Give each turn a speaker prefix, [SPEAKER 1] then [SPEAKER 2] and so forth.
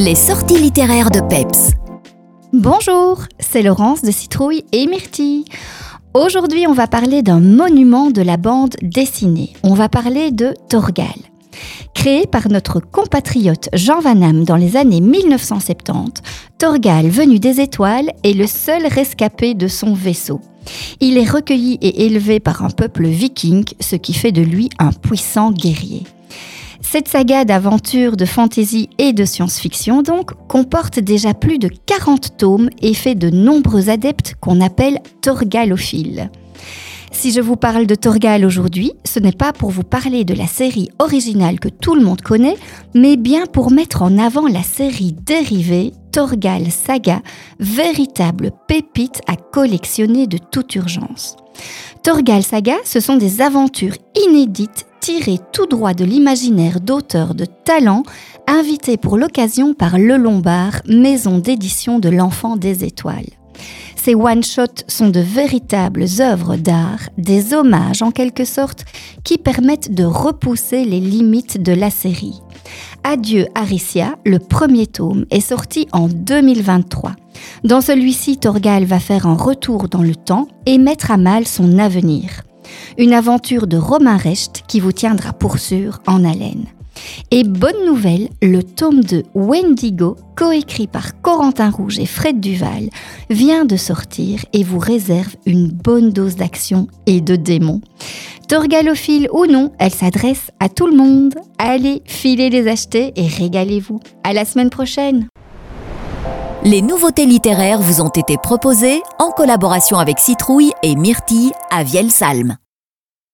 [SPEAKER 1] Les sorties littéraires de Peps.
[SPEAKER 2] Bonjour, c'est Laurence de Citrouille et Myrtille. Aujourd'hui, on va parler d'un monument de la bande dessinée. On va parler de Torgal. Créé par notre compatriote Jean Van dans les années 1970, Torgal, venu des étoiles, est le seul rescapé de son vaisseau. Il est recueilli et élevé par un peuple viking, ce qui fait de lui un puissant guerrier. Cette saga d'aventure, de fantaisie et de science-fiction donc comporte déjà plus de 40 tomes et fait de nombreux adeptes qu'on appelle torgalophiles. Si je vous parle de Torgal aujourd'hui, ce n'est pas pour vous parler de la série originale que tout le monde connaît, mais bien pour mettre en avant la série dérivée Torgal Saga, véritable pépite à collectionner de toute urgence. Torgal Saga, ce sont des aventures inédites tirées tout droit de l'imaginaire d'auteurs de talent invités pour l'occasion par Le Lombard, maison d'édition de l'enfant des étoiles. Ces one-shots sont de véritables œuvres d'art, des hommages en quelque sorte, qui permettent de repousser les limites de la série. Adieu Aricia, le premier tome, est sorti en 2023. Dans celui-ci, Torgal va faire un retour dans le temps et mettre à mal son avenir. Une aventure de Romain Recht qui vous tiendra pour sûr en haleine. Et bonne nouvelle, le tome de Wendigo, coécrit par Corentin Rouge et Fred Duval, vient de sortir et vous réserve une bonne dose d'action et de démons. Torgalophile ou non, elle s'adresse à tout le monde. Allez, filez les acheter et régalez-vous. À la semaine prochaine.
[SPEAKER 1] Les nouveautés littéraires vous ont été proposées en collaboration avec Citrouille et Myrtille à Vielsalm.